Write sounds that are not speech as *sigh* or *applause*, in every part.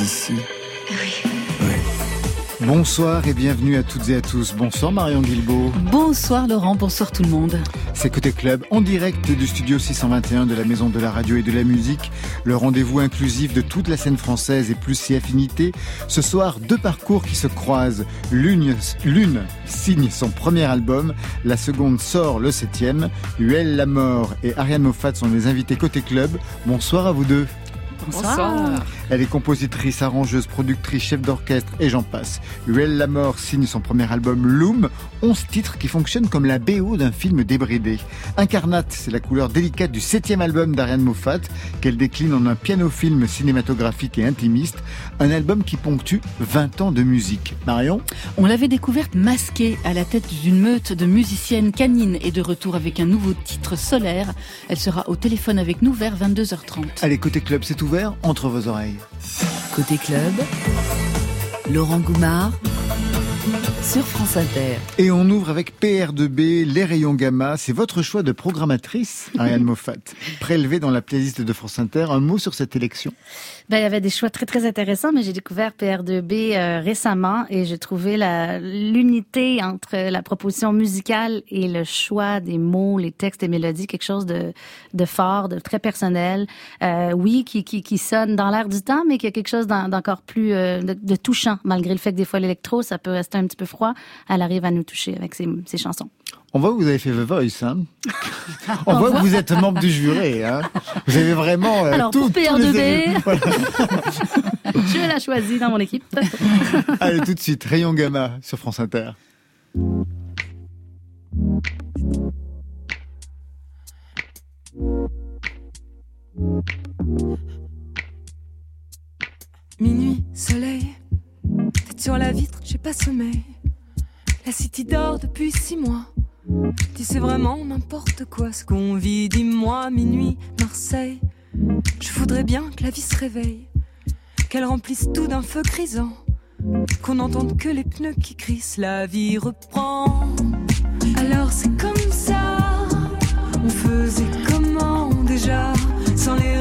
ici Oui. Bonsoir et bienvenue à toutes et à tous. Bonsoir Marion Guilbault. Bonsoir Laurent, bonsoir tout le monde. C'est Côté Club, en direct du studio 621 de la Maison de la Radio et de la Musique, le rendez-vous inclusif de toute la scène française et plus si affinité. Ce soir, deux parcours qui se croisent. L'une, l'une signe son premier album, la seconde sort le septième. Huel Lamort et Ariane Moffat sont les invités Côté Club. Bonsoir à vous deux. Bonsoir. Elle est compositrice, arrangeuse, productrice, chef d'orchestre et j'en passe. Huel Lamort signe son premier album Loom, 11 titres qui fonctionnent comme la BO d'un film débridé. Incarnate, c'est la couleur délicate du septième album d'Ariane Moffat qu'elle décline en un piano-film cinématographique et intimiste, un album qui ponctue 20 ans de musique. Marion? On l'avait découverte masquée à la tête d'une meute de musiciennes canines et de retour avec un nouveau titre solaire. Elle sera au téléphone avec nous vers 22h30. Allez, côté club, c'est ouvert entre vos oreilles. Côté club, Laurent Goumard sur France Inter. Et on ouvre avec PR2B, les rayons gamma. C'est votre choix de programmatrice, Ariane *laughs* Moffat. Prélevé dans la playlist de France Inter, un mot sur cette élection? Ben, il y avait des choix très très intéressants, mais j'ai découvert PR2B euh, récemment et j'ai trouvé l'unité entre la proposition musicale et le choix des mots, les textes et mélodies, quelque chose de, de fort, de très personnel. Euh, oui, qui, qui, qui sonne dans l'air du temps, mais qui a quelque chose d'encore plus euh, de, de, touchant, malgré le fait que des fois l'électro, ça peut rester un petit peu froid. Elle arrive à nous toucher avec ses, ses chansons. On voit que vous avez fait The Voice. Hein On voit que vous êtes membre du jury. Hein vous avez vraiment euh, Alors, tout, pour PR2B, voilà. *laughs* je l'ai choisi dans mon équipe. *laughs* Allez, tout de suite, Rayon Gamma sur France Inter. Minuit, soleil, tête sur la vitre, j'ai pas sommeil. La city dort depuis six mois. Dis c'est vraiment n'importe quoi ce qu'on vit, dis-moi, minuit, Marseille. Je voudrais bien que la vie se réveille, qu'elle remplisse tout d'un feu grisant, qu'on n'entende que les pneus qui crissent, la vie reprend. Alors c'est comme ça, on faisait comment déjà, sans les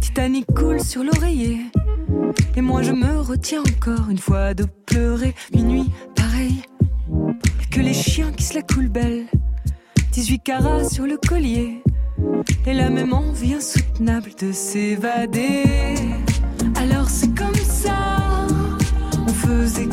Titanic coule sur l'oreiller. Et moi je me retiens encore une fois de pleurer. Minuit, pareil. Que les chiens qui se la coulent belle. 18 carats sur le collier. Et la même envie insoutenable de s'évader. Alors c'est comme ça. On faisait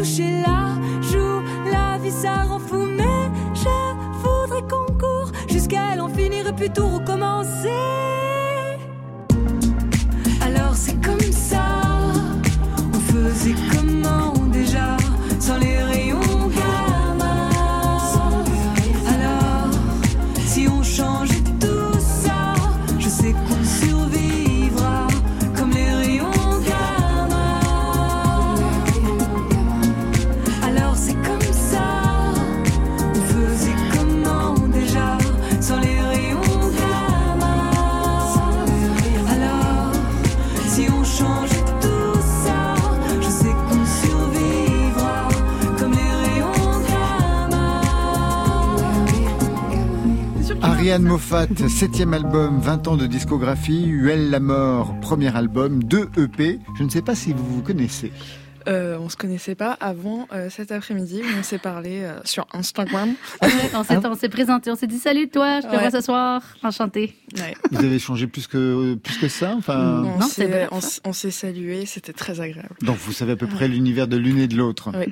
touché là. Joue la vie, ça rend fou. Mais je voudrais qu'on court jusqu'à elle en finir et tout recommencer. Ariane Moffat, septième album, 20 ans de discographie, Huel la mort, premier album, deux EP. Je ne sais pas si vous vous connaissez. Euh, on se connaissait pas avant euh, cet après-midi on s'est parlé euh, sur Instagram. *laughs* Ouais, on s'est présenté, on s'est dit salut toi, je te Ouais. vois ce soir, enchanté. Ouais. Vous avez changé plus que, plus que ça enfin, On Non, on s'est salué, c'était très agréable. Donc vous savez à peu près l'univers de l'une et de l'autre. Oui.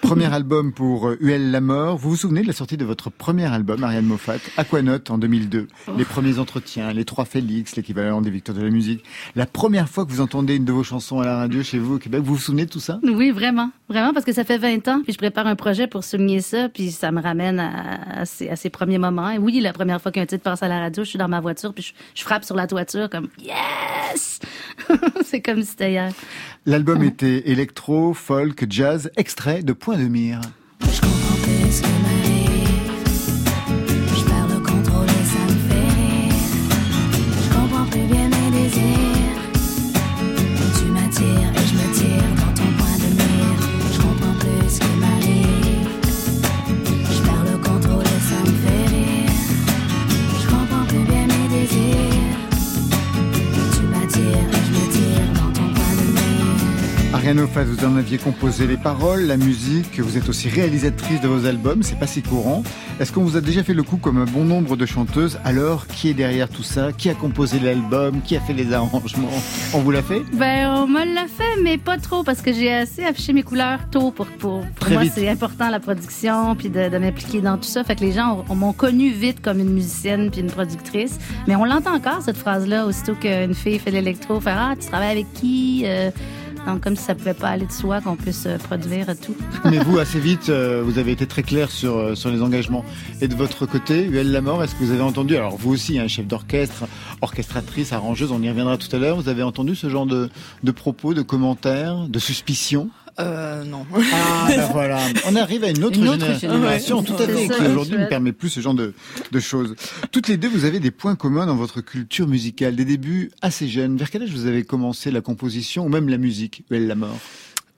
Premier album pour euh, Huel la mort. Vous vous souvenez de la sortie de votre premier album, Ariane Moffat, Aquanote en 2002. Les premiers entretiens, les trois Félix, l'équivalent des victoires de la musique. La première fois que vous entendez une de vos chansons à la radio chez vous au Québec, vous vous souvenez de tout ça? Oui, vraiment. Vraiment, parce que ça fait 20 ans, puis je prépare un projet pour souligner ça, puis ça me ramène à, à ces, à ces premiers moments. Et oui, la première fois qu'un titre passe à la radio, je suis dans ma voiture, puis je, je frappe sur la toiture comme « Yes! *laughs* » C'est comme si c'était hier. L'album était électro, folk, jazz, extrait de Point de mire. Moffat, vous en aviez composé les paroles, la musique, vous êtes aussi réalisatrice de vos albums, c'est pas si courant. Est-ce qu'on vous a déjà fait le coup comme un bon nombre de chanteuses? Alors, qui est derrière tout ça? Qui a composé l'album? Qui a fait les arrangements? On vous l'a fait? Ben, on me l'a fait, mais pas trop, parce que j'ai assez affiché mes couleurs tôt pour, pour, pour Très moi, c'est important la production, puis de, de m'impliquer dans tout ça. Fait que les gens ont- m'ont connue vite comme une musicienne puis une productrice. Mais on l'entend encore, cette phrase-là, aussitôt qu'une fille fait de l'électro, faire Ah, tu travailles avec qui? Euh, donc, comme si ça pouvait pas aller de soi qu'on puisse euh, produire tout. *laughs* Mais vous, assez vite, euh, vous avez été très clair sur, euh, sur les engagements. Et de votre côté, Huel Lamort, est-ce que vous avez entendu, alors vous aussi, un chef d'orchestre, orchestratrice, arrangeuse, on y reviendra tout à l'heure, vous avez entendu ce genre de, de propos, de commentaires, de suspicions? Euh, non. Ah, ben *laughs* voilà. On arrive à une autre, Une autre géné- génération. tout à fait, ça, qui aujourd'hui ne permet plus ce genre de, de choses. Toutes les deux, vous avez des points communs dans votre culture musicale, des débuts assez jeunes. Vers quel âge vous avez commencé la composition ou même la musique, Huel Lamort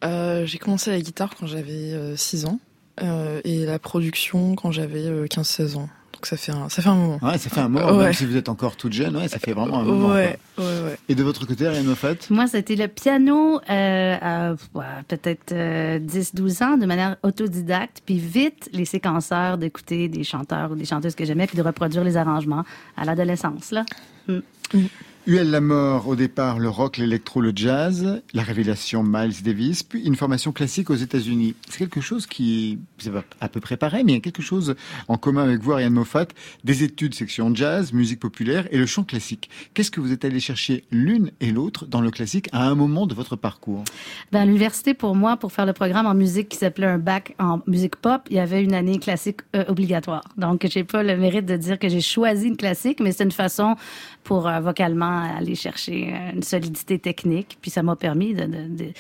Euh, j'ai commencé la guitare quand j'avais 6 ans euh, et la production quand j'avais euh, 15-16 ans. Donc ça fait un, ça fait un moment. Ouais, ça fait un moment, même Ouais. si vous êtes encore toute jeune, ouais, ça fait vraiment un moment. ouais, quoi. ouais, ouais. Et de votre côté, Ariane Moffat? Moi, c'était le piano euh, à peut-être euh, 10-12 ans, de manière autodidacte, puis vite les séquenceurs d'écouter des chanteurs ou des chanteuses que j'aimais, puis de reproduire les arrangements à l'adolescence. là. Huel la mort, au départ, le rock, l'électro, le jazz, la révélation Miles Davis, puis une formation classique aux États-Unis. C'est quelque chose qui, c'est à peu près pareil, mais il y a quelque chose en commun avec vous, Ariane Moffat, des études section jazz, musique populaire et le chant classique. Qu'est-ce que vous êtes allé chercher l'une et l'autre dans le classique à un moment de votre parcours? Ben, à l'université, pour moi, pour faire le programme en musique qui s'appelait un bac en musique pop, il y avait une année classique euh, obligatoire. Donc, j'ai pas le mérite de dire que j'ai choisi une classique, mais c'est une façon pour euh, vocalement aller chercher euh, une solidité technique. Puis ça m'a permis de, de, de,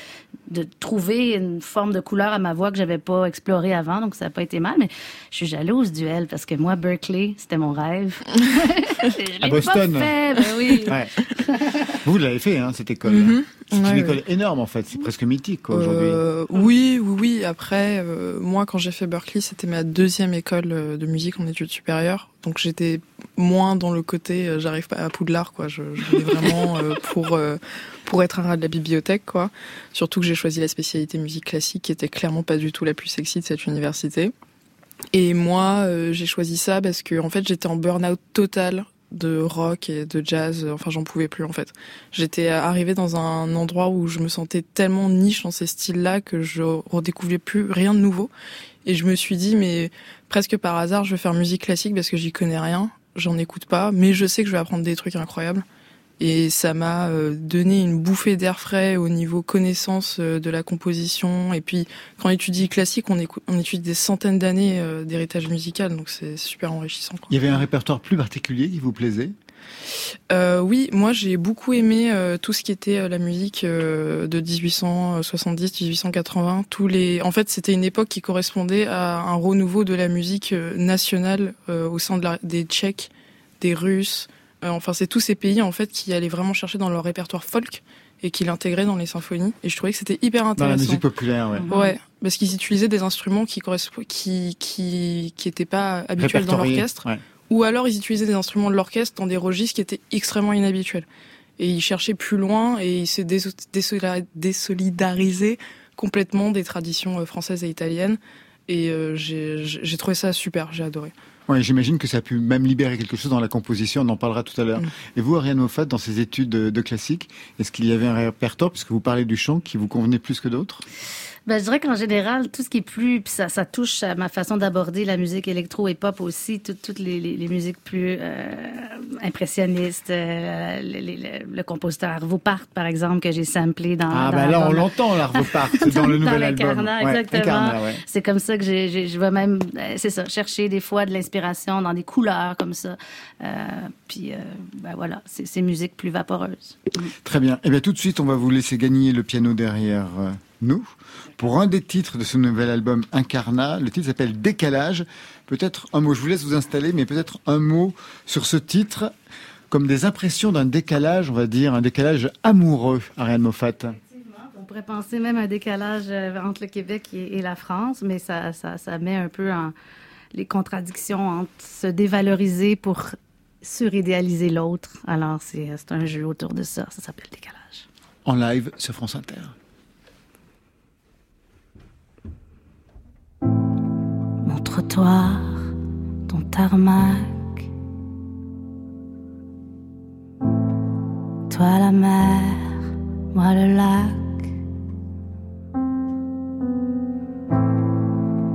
de trouver une forme de couleur à ma voix que j'avais pas explorée avant. Donc, ça n'a pas été mal. Mais je suis jalouse du L parce que moi, Berkeley, c'était mon rêve. *laughs* Je À Boston. Pas fait, ben oui. Ouais. Vous l'avez fait, hein, cette école. Mhm. C'est Ouais, une école énorme, en fait. C'est presque mythique, aujourd'hui. Euh, oui, oui, oui. Après, euh, moi, quand j'ai fait Berkeley, c'était ma deuxième école euh, de musique en études supérieures. Donc, j'étais moins dans le côté, euh, j'arrive pas à Poudlard, quoi. Je, je voulais vraiment euh, *laughs* pour euh, pour être un rat de la bibliothèque, quoi. Surtout que j'ai choisi la spécialité musique classique, qui était clairement pas du tout la plus sexy de cette université. Et moi, euh, j'ai choisi ça parce que, en fait, j'étais en burn-out total de rock et de jazz. Enfin, j'en pouvais plus, en fait. J'étais arrivée dans un endroit où je me sentais tellement niche dans ces styles-là que je redécouvrais plus rien de nouveau. Et je me suis dit, mais presque par hasard, je vais faire musique classique parce que j'y connais rien. J'en écoute pas, mais je sais que je vais apprendre des trucs incroyables. Et ça m'a euh, donné une bouffée d'air frais au niveau connaissance euh, de la composition. Et puis, quand on étudie classique, on, écoute, on étudie des centaines d'années euh, d'héritage musical, donc c'est super enrichissant. Quoi. Il y avait un répertoire plus particulier qui vous plaisait? Euh, oui, moi j'ai beaucoup aimé euh, tout ce qui était euh, la musique euh, de 1870, 1880. Tous les, en fait, c'était une époque qui correspondait à un renouveau de la musique nationale euh, au sein de la, des Tchèques, des Russes. Euh, enfin, c'est tous ces pays en fait qui allaient vraiment chercher dans leur répertoire folk et qu'il intégrait dans les symphonies. Et je trouvais que c'était hyper Dans intéressant. la musique populaire, ouais. Ouais, parce qu'ils utilisaient des instruments qui correspondent, qui qui qui étaient pas habituels dans l'orchestre, ouais. ou alors ils utilisaient des instruments de l'orchestre dans des registres qui étaient extrêmement inhabituels. Et ils cherchaient plus loin et ils se désolidarisaient complètement des traditions euh, françaises et italiennes. Et euh, j'ai trouvé ça super, j'ai adoré. Ouais, j'imagine que ça a pu même libérer quelque chose dans la composition, on en parlera tout à l'heure. Mm. Et vous, Ariane Moffat, dans ces études de, de classique, est-ce qu'il y avait un répertoire, puisque vous parlez du chant, qui vous convenait plus que d'autres? Ben, je dirais qu'en général, tout ce qui est plus, puis ça, ça touche à ma façon d'aborder la musique électro et pop aussi, tout- toutes les, les, les musiques plus euh, impressionnistes, euh, le, compositeur Arvo Part, par exemple, que j'ai samplé dans. Ah, dans ben là, on l'entend, l'Arvo Part, *laughs* dans le nouvel album. l'Incarnat, Ouais, exactement. Incarnat, ouais. C'est comme ça que je vais même, euh, c'est ça, chercher des fois de l'inspiration dans des couleurs comme ça. Euh, puis, euh, ben voilà, c'est ces musiques plus vaporeuses. Très bien. Eh bien, tout de suite, on va vous laisser gagner le piano derrière euh, nous. Pour un des titres de ce nouvel album Incarnat, le titre s'appelle Décalage. Peut-être un mot, je vous laisse vous installer, mais peut-être un mot sur ce titre, comme des impressions d'un décalage, on va dire, un décalage amoureux, Ariane Moffat. On pourrait penser même un décalage entre le Québec et, et la France, mais ça, ça, ça met un peu en les contradictions entre se dévaloriser pour suridéaliser l'autre. Alors, c'est c'est un jeu autour de ça. Ça s'appelle décalage. En live sur France Inter. Mon trottoir, ton tarmac. Toi la mer, moi le lac.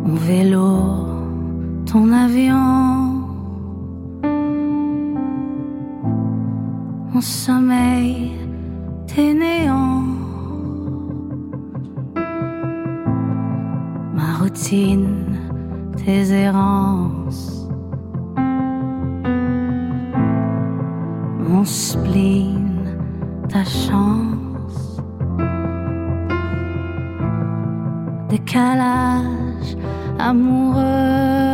Mon vélo, ton avion. Mon sommeil, tes néons. Ma routine, tes errances. Mon spleen, ta chance. Décalage amoureux.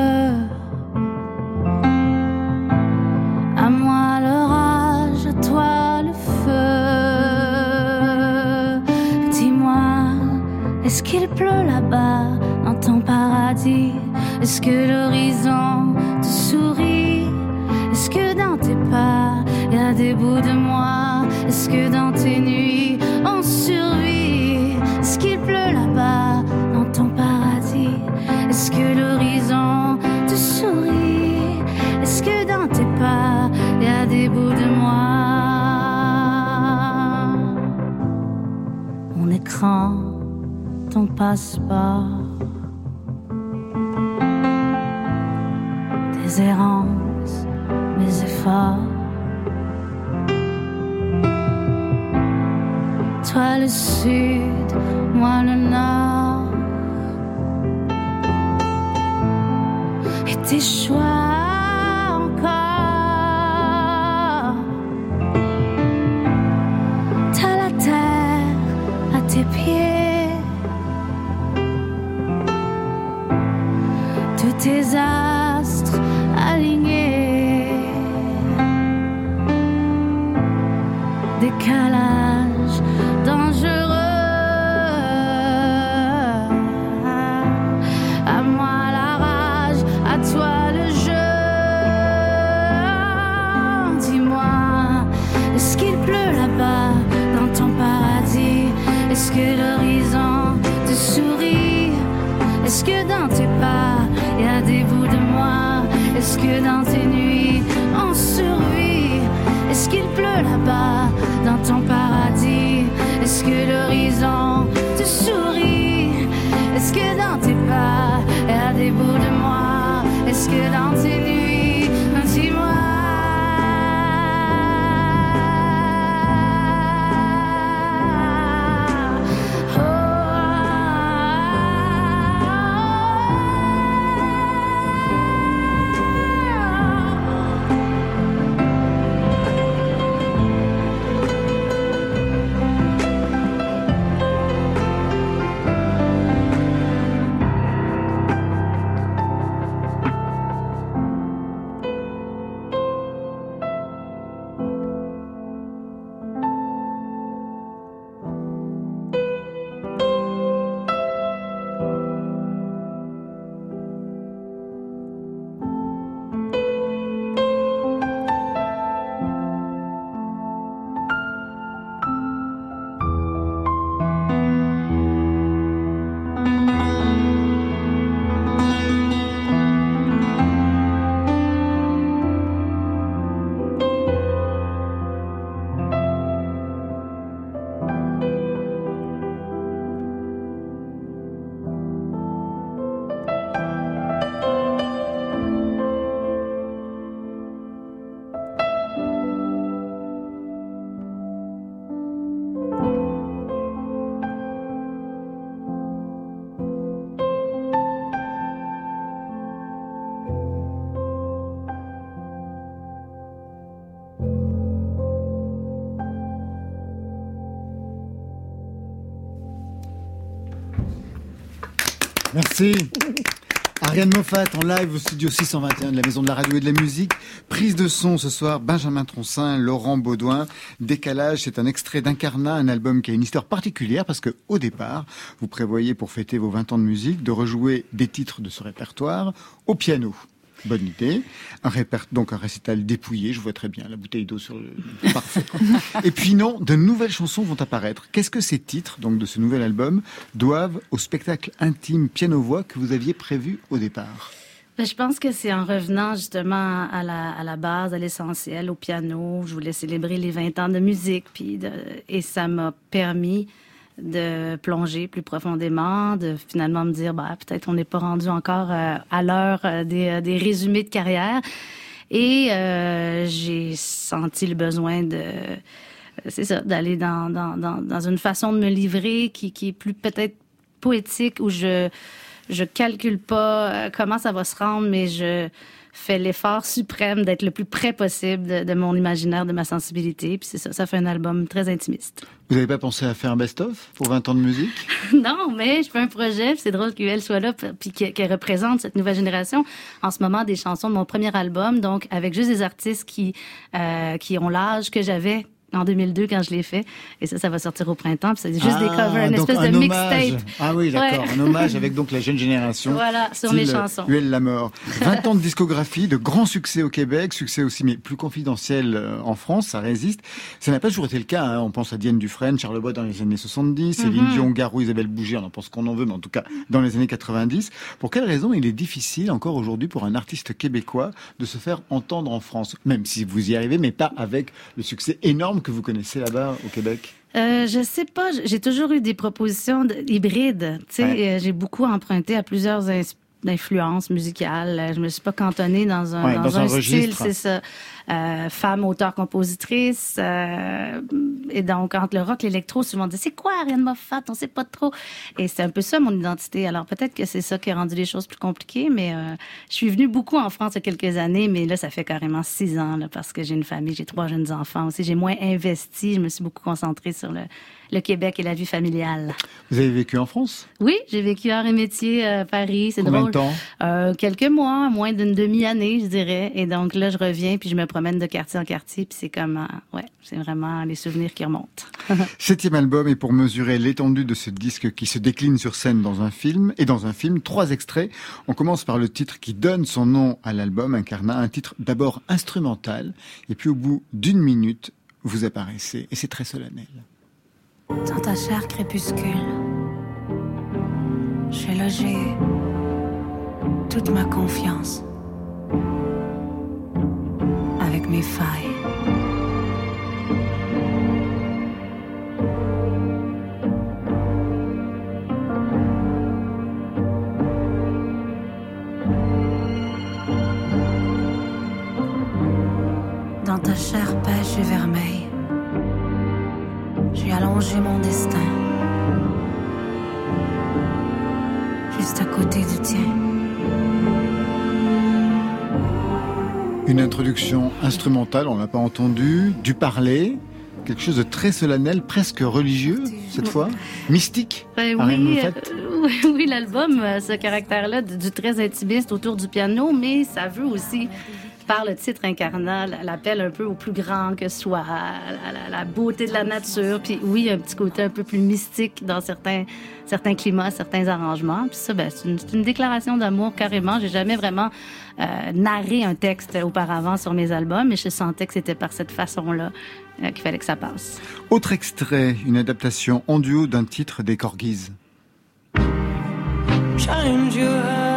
Qu'il pleut là-bas dans ton paradis. Est-ce que l'horizon te sourit? Est-ce que dans tes pas, y a des bouts de moi? Est-ce que dans tes nuits, on survit? Est-ce qu'il pleut là-bas dans ton paradis? Est-ce que l'horizon te sourit? Est-ce que dans tes pas, y a des bouts de moi? Mon écran, ton passeport Tes errances, mes efforts. Toi le sud, moi le nord. Et tes choix tes astres alignés Décalage dangereux. À moi la rage, à toi le jeu. Dis-moi, est-ce qu'il pleut là-bas dans ton paradis? Est-ce que l'horizon te sourit? Est-ce que dans dans tes nuits, on survit. Est-ce qu'il pleut là-bas dans ton paradis? Est-ce que l'horizon te sourit? Est-ce que dans tes pas, y a des bouts de moi? Est-ce que dans Merci. Ariane Moffat en live au studio 621 de la Maison de la Radio et de la Musique. Prise de son ce soir, Benjamin Troncin, Laurent Baudouin. Décalage, c'est un extrait d'Incarnat, un album qui a une histoire particulière parce que au départ, vous prévoyez pour fêter vos 20 ans de musique de rejouer des titres de ce répertoire au piano. Bonne idée. Un réper... Donc un récital dépouillé, je vois très bien la bouteille d'eau sur le... *laughs* Parfait. Et puis non, de nouvelles chansons vont apparaître. Qu'est-ce que ces titres, donc de ce nouvel album, doivent au spectacle intime piano-voix que vous aviez prévu au départ? Ben, je pense que c'est en revenant justement à la, à la base, à l'essentiel, au piano. Je voulais célébrer les 20 ans de musique, puis de, et ça m'a permis de plonger plus profondément, de finalement me dire, bah, peut-être on n'est pas rendu encore euh, à l'heure euh, des, euh, des résumés de carrière. Et euh, j'ai senti le besoin de c'est ça, d'aller dans, dans, dans, dans une façon de me livrer qui, qui est plus peut-être poétique, où je je calcule pas comment ça va se rendre, mais je fais l'effort suprême d'être le plus près possible de, de mon imaginaire, de ma sensibilité. Puis c'est ça, ça fait un album très intimiste. Vous n'avez pas pensé à faire un best-of pour 20 ans de musique? *laughs* Non, mais je fais un projet, c'est drôle qu'elle soit là, puis qu'elle qu'elle représente cette nouvelle génération. En ce moment, des chansons de mon premier album, donc avec juste des artistes qui euh, qui ont l'âge que j'avais en 2002 quand je l'ai fait. Et ça, ça va sortir au printemps. C'est juste des Ah, covers, une espèce un de mixtape. Ah oui, d'accord, Ouais. un hommage avec donc la jeune génération. Voilà, sur mes chansons. Huel la mort. 20 ans de discographie, de grands succès au Québec, succès aussi mais plus confidentiel euh, en France, ça résiste. Ça n'a pas toujours été le cas. hein. On pense à Diane Dufresne, Charles Bois dans les années 70, Céline Mhm. Dion, Garou, Isabelle Bouger, on en pense qu'on en veut, mais en tout cas dans les années 90. Pour quelle raison il est difficile encore aujourd'hui pour un artiste québécois de se faire entendre en France, même si vous y arrivez, mais pas avec le succès énorme que vous connaissez là-bas au Québec? Euh, je sais pas. J'ai toujours eu des propositions de- hybrides. Ouais. euh, j'ai beaucoup emprunté à plusieurs influences musicales. Euh, Je me suis pas cantonnée dans un, Ouais, dans dans un un, style, c'est ça. Euh, femme, auteur, compositrice. euh, et donc, entre le rock, l'électro, souvent on dit c'est quoi Ariane Moffat? On sait pas trop. Et c'est un peu ça mon identité. Alors peut-être que c'est ça qui a rendu les choses plus compliquées. Mais euh, je suis venue beaucoup en France il y a quelques années, mais là ça fait carrément six ans là, parce que j'ai une famille, j'ai trois jeunes enfants aussi. J'ai moins investi. Je me suis beaucoup concentrée sur le, le Québec et la vie familiale. Vous avez vécu en France? Oui, j'ai vécu art et métier à Paris. C'est drôle. de temps? Euh, quelques mois, moins d'une demi-année, je dirais. Et donc là, je reviens puis je me promène de quartier en quartier. Puis c'est comme, euh, ouais, c'est vraiment les souvenirs qui remontent. *laughs* Septième album et pour mesurer l'étendue de ce disque qui se décline sur scène dans un film et dans un film, trois extraits. On commence par le titre qui donne son nom à l'album Incarnat, un titre d'abord instrumental et puis au bout d'une minute, vous apparaissez et c'est très solennel. Dans ta chair crépuscule, j'ai logé toute ma confiance avec mes failles. Dans ta chair pêche et vermeille, j'ai allongé mon destin. Juste à côté du tien. Une introduction instrumentale, on l'a pas entendu, du parler, quelque chose de très solennel, presque religieux cette fois, mystique. Ben Ariane oui, euh, *laughs* oui, oui, l'album, a ce caractère-là du, du très intimiste autour du piano, mais ça veut aussi, par le titre incarnat, l'appel un peu au plus grand que soi, à la, la beauté de la nature. Puis oui, un petit côté un peu plus mystique dans certains, certains climats, certains arrangements. Puis ça, ben, c'est une, déclaration d'amour carrément. J'ai jamais vraiment euh, narré un texte auparavant sur mes albums, mais je sentais que c'était par cette façon-là euh, qu'il fallait que ça passe. Autre extrait, une adaptation en duo d'un titre des Corgis. change your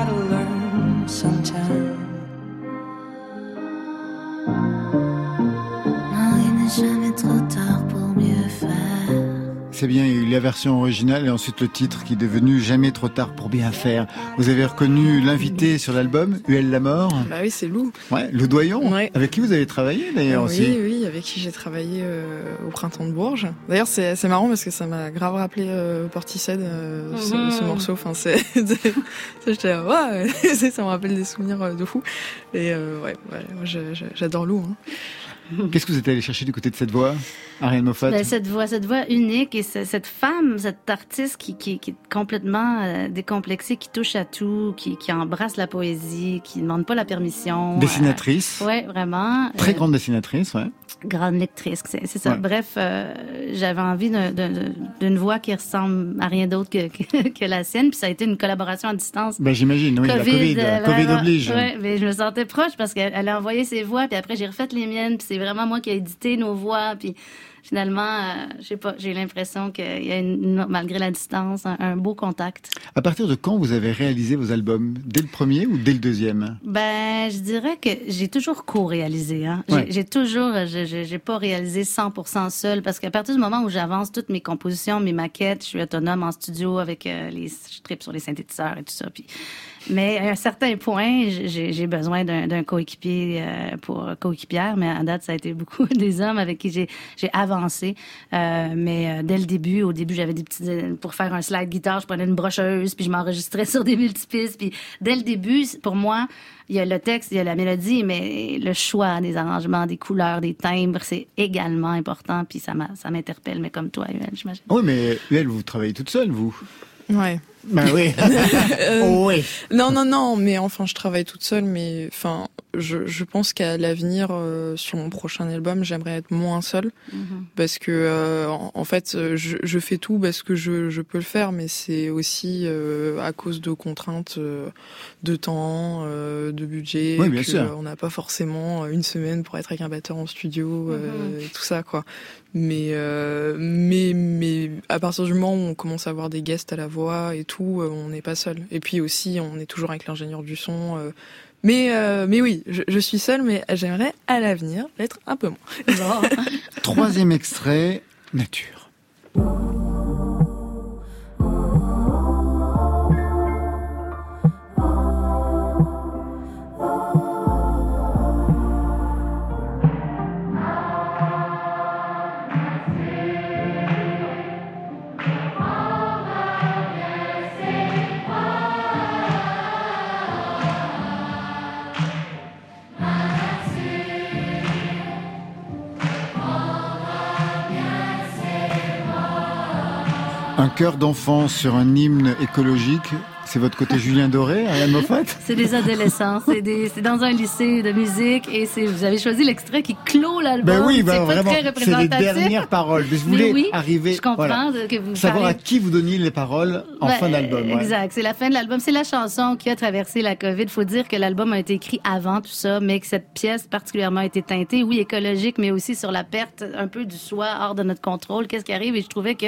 c'est bien, il y a eu la version originale et ensuite le titre qui est devenu Jamais trop tard pour bien faire. Vous avez reconnu l'invité sur l'album, Huel la mort Bah oui, c'est Lou. Ouais, Lou Doyon, Ouais. avec qui vous avez travaillé d'ailleurs oui, aussi. oui, avec qui j'ai travaillé euh, au printemps de Bourges. D'ailleurs, c'est marrant parce que ça m'a grave rappelé euh, Portishead, euh, ce, ce morceau. Enfin, c'est, *laughs* c'est- j'étais là, ouais, *laughs* ça me rappelle des souvenirs euh, de fou. Et euh, ouais, j'adore Lou. Hein. Qu'est-ce que vous êtes allé chercher du côté de cette voix, Ariane Moffat Ben, cette voix, cette voix unique et ce- cette femme, cette artiste qui, qui, qui est complètement euh, décomplexée, qui touche à tout, qui, qui embrasse la poésie, qui ne demande pas la permission. Dessinatrice, Euh, ouais, vraiment. très Euh, grande dessinatrice, ouais. grande lectrice, c'est ça. Ouais. Bref, euh, j'avais envie d'un- d'un- d'une voix qui ressemble à rien d'autre que, que, *laughs* que la sienne, puis ça a été une collaboration à distance. Ben, j'imagine, oui, la Covid, euh, Covid vraiment. oblige. Ouais, mais je me sentais proche parce qu'elle elle a envoyé ses voix, puis après j'ai refait les miennes, puis c'est vraiment moi qui ai édité nos voix, puis finalement, euh, pas, j'ai l'impression qu'il y a une, malgré la distance, un, un beau contact. À partir de quand vous avez réalisé vos albums? Dès le premier ou dès le deuxième? Ben, je dirais que j'ai toujours co-réalisé. Hein. J'ai- Ouais. J'ai toujours, je- j'ai pas réalisé 100% seul parce qu'à partir du moment où j'avance toutes mes compositions, mes maquettes, je suis autonome en studio avec euh, les, je tripe sur les synthétiseurs et tout ça. Puis, mais à un certain point, j'ai besoin d'un coéquipier euh, pour coéquipière. Mais à date, ça a été beaucoup *laughs* des hommes avec qui j'ai avancé. Euh, mais euh, dès le début, au début, j'avais des petits pour faire un slide guitare, je prenais une brocheuse puis je m'enregistrais *laughs* sur des multipistes. Puis dès le début, pour moi, il y a le texte, il y a la mélodie, mais le choix des arrangements, des couleurs, des timbres, c'est également important. Puis ça m'interpelle, mais comme toi, Yuel, j'imagine. Oui, mais Huel, vous travaillez toute seule, vous Ouais. Ben oui. Euh, *laughs* oh, oui. Non, non, non, mais enfin, je travaille toute seule, mais enfin, je, je pense qu'à l'avenir, euh, sur mon prochain album, j'aimerais être moins seule, parce que, euh, en, en fait, je, je fais tout parce que je, je peux le faire, mais c'est aussi euh, à cause de contraintes euh, de temps, euh, de budget, Oui, bien que, sûr. euh, on n'a pas forcément une semaine pour être avec un batteur en studio, euh, et tout ça, quoi. Mais, euh, mais, mais à partir du moment où on commence à avoir des guests à la voix et tout, euh, on n'est pas seul. Et puis aussi, on est toujours avec l'ingénieur du son. euh. mais, euh, mais oui, je, suis seule, mais j'aimerais à l'avenir l'être un peu moins. *laughs* Troisième extrait, Nature. Un cœur d'enfant sur un hymne écologique. C'est votre côté Julien Doré, Ariane Moffat? C'est des adolescents, c'est dans un lycée de musique et vous avez choisi l'extrait qui clôt l'album. Ben oui, ben vraiment, c'est les dernières paroles. Mais je Mais voulais oui, arriver, Je comprends voilà, de- que vous savoir à qui vous donniez les paroles en Ben, fin d'album. ouais. Exact. C'est la fin de l'album. C'est la chanson qui a traversé la COVID. Faut dire que l'album a été écrit avant tout ça, mais que cette pièce particulièrement a été teintée, oui, écologique, mais aussi sur la perte un peu du soi hors de notre contrôle. Qu'est-ce qui arrive? Et je trouvais que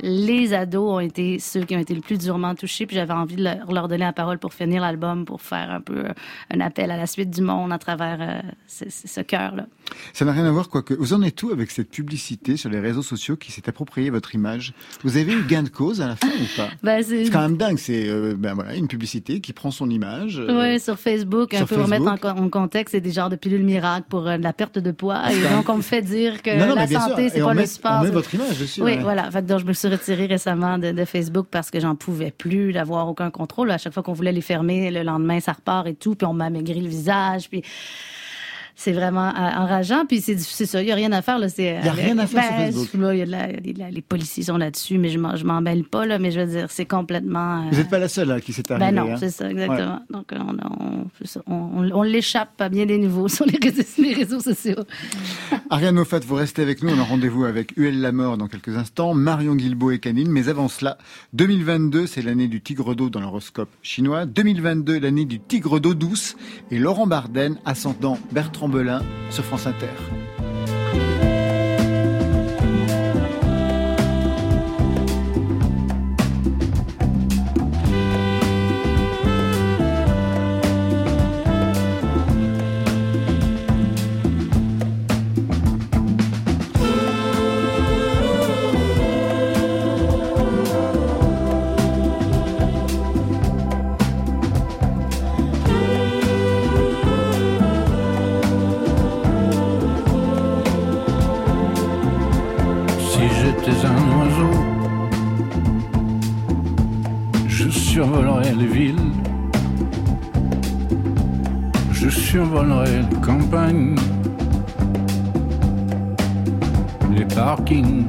les ados ont été ceux qui ont été le plus durement touchés. Puis j'avais envie de leur, donner la parole pour finir l'album, pour faire un peu euh, un appel à la suite du monde à travers euh, ce, cœur-là. Ça n'a rien à voir, quoique. Vous en êtes tout avec cette publicité sur les réseaux sociaux qui s'est approprié votre image? Vous avez eu gain de cause à la fin ou pas? *laughs* Ben, c'est quand même dingue. C'est euh, ben voilà, une publicité qui prend son image. euh, Oui, sur Facebook, un sur peu remettre en, contexte, c'est des genres de pilules miracles pour la perte de poids. Et donc, on me *laughs* fait dire que Non, non, la santé, c'est pas le sport. On met votre image dessus. Oui, ouais. voilà. Fait que donc, je me suis retirée récemment de, de Facebook parce que j'en pouvais plus d'avoir aucun. À chaque fois qu'on voulait les fermer, le lendemain, ça repart et tout. Puis on m'a maigri le visage. Puis c'est vraiment euh, enrageant. Puis c'est ça, il n'y a rien à faire. Il Y a rien à faire sur Facebook. Là, il y a de la- il y a de la- les policiers sont là-dessus, mais je je m'en mêle pas. Là, mais je veux dire, c'est complètement... euh, Vous n'êtes pas la seule à qui c'est arrivé. ben non, hein. c'est ça, exactement. Donc, on, l'échappe à bien des niveaux *laughs* sur les réseaux, les réseaux sociaux. *laughs* Ariane Moffat, vous restez avec nous. On a rendez-vous avec Huel Lamort dans quelques instants, Marion Guilbault et Canine. Mais avant cela, 2022, c'est l'année du tigre d'eau dans l'horoscope chinois. 2022, l'année du tigre d'eau douce. Et Laurent Barden, ascendant Bertrand Belin sur France Inter. Les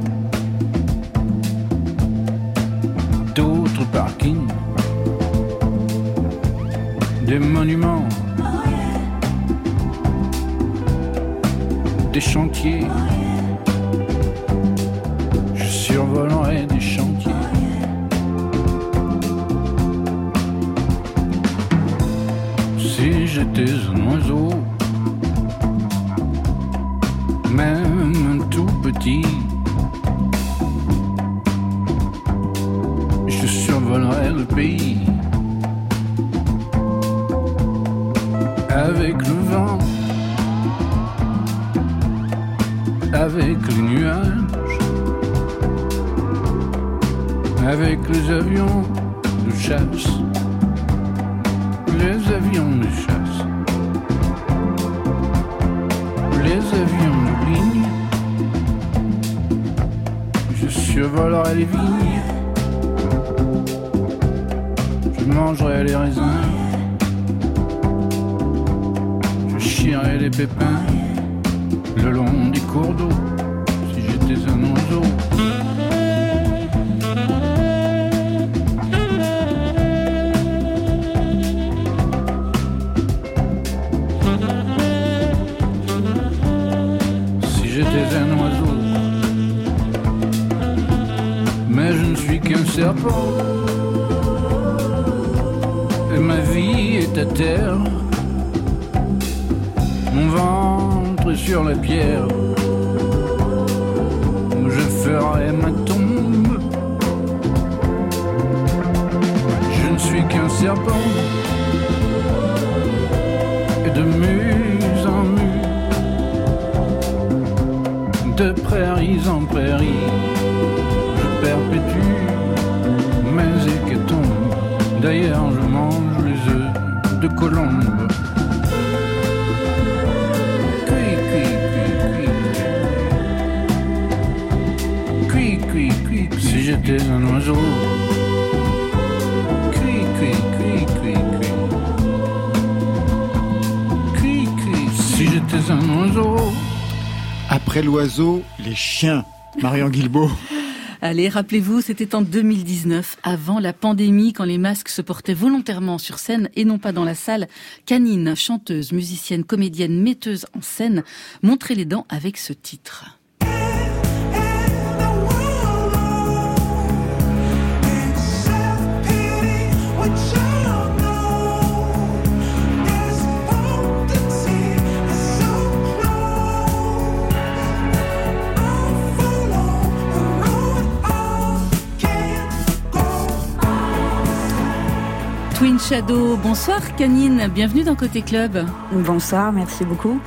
je survolerai les vignes, je mangerai les raisins, je chierai les pépins. Le long des cours d'eau, si j'étais un oiseau. Et ma vie est à terre. Mon ventre est sur la pierre. Où je ferai ma tombe. Je ne suis qu'un serpent. Et de muse en muse de prairies en prairies, Je mange les œufs de colombe. Cui, cui, cui, cui. Cui, cui, cui, si j'étais un oiseau. Cui, cui, cui, cui, cui. Cui, cui, si j'étais un oiseau. Après l'oiseau, les chiens. Marion Guilbault. Allez, rappelez-vous, c'était en 2019, avant la pandémie, quand les masques se portaient volontairement sur scène et non pas dans la salle. Canine, chanteuse, musicienne, comédienne, metteuse en scène, montrait les dents avec ce titre. Shadow, bonsoir Canine, bienvenue dans Côté Club. Bonsoir, merci beaucoup.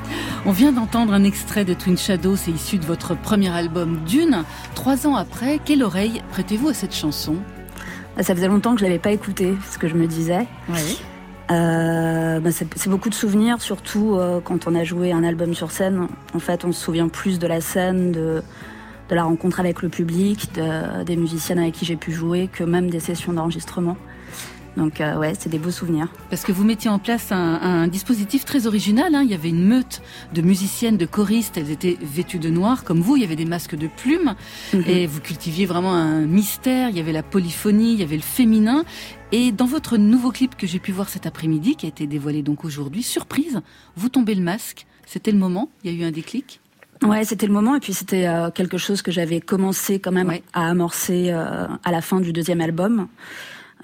On vient d'entendre un extrait de Twin Shadow, c'est issu de votre premier album Dune. Trois ans après, quelle oreille prêtez-vous à cette chanson? Ça faisait longtemps que je l'avais pas écouté, ce que je me disais. Oui. Euh, bah, c'est c'est beaucoup de souvenirs, surtout euh, quand on a joué un album sur scène. En fait, on se souvient plus de la scène, de, de la rencontre avec le public, de- des musiciennes avec qui j'ai pu jouer, que même des sessions d'enregistrement. Donc euh, ouais, c'est des beaux souvenirs. Parce que vous mettiez en place un, un dispositif très original. hein. Il y avait une meute de musiciennes, de choristes. Elles étaient vêtues de noir, comme vous. Il y avait des masques de plumes. Mhm. Et vous cultiviez vraiment un mystère. Il y avait la polyphonie, il y avait le féminin. Et dans votre nouveau clip que j'ai pu voir cet après-midi, qui a été dévoilé donc aujourd'hui, surprise, vous tombez le masque. C'était le moment. Il y a eu un déclic. Ouais, c'était le moment et puis c'était euh, quelque chose que j'avais commencé quand même Ouais. à amorcer euh, à la fin du deuxième album.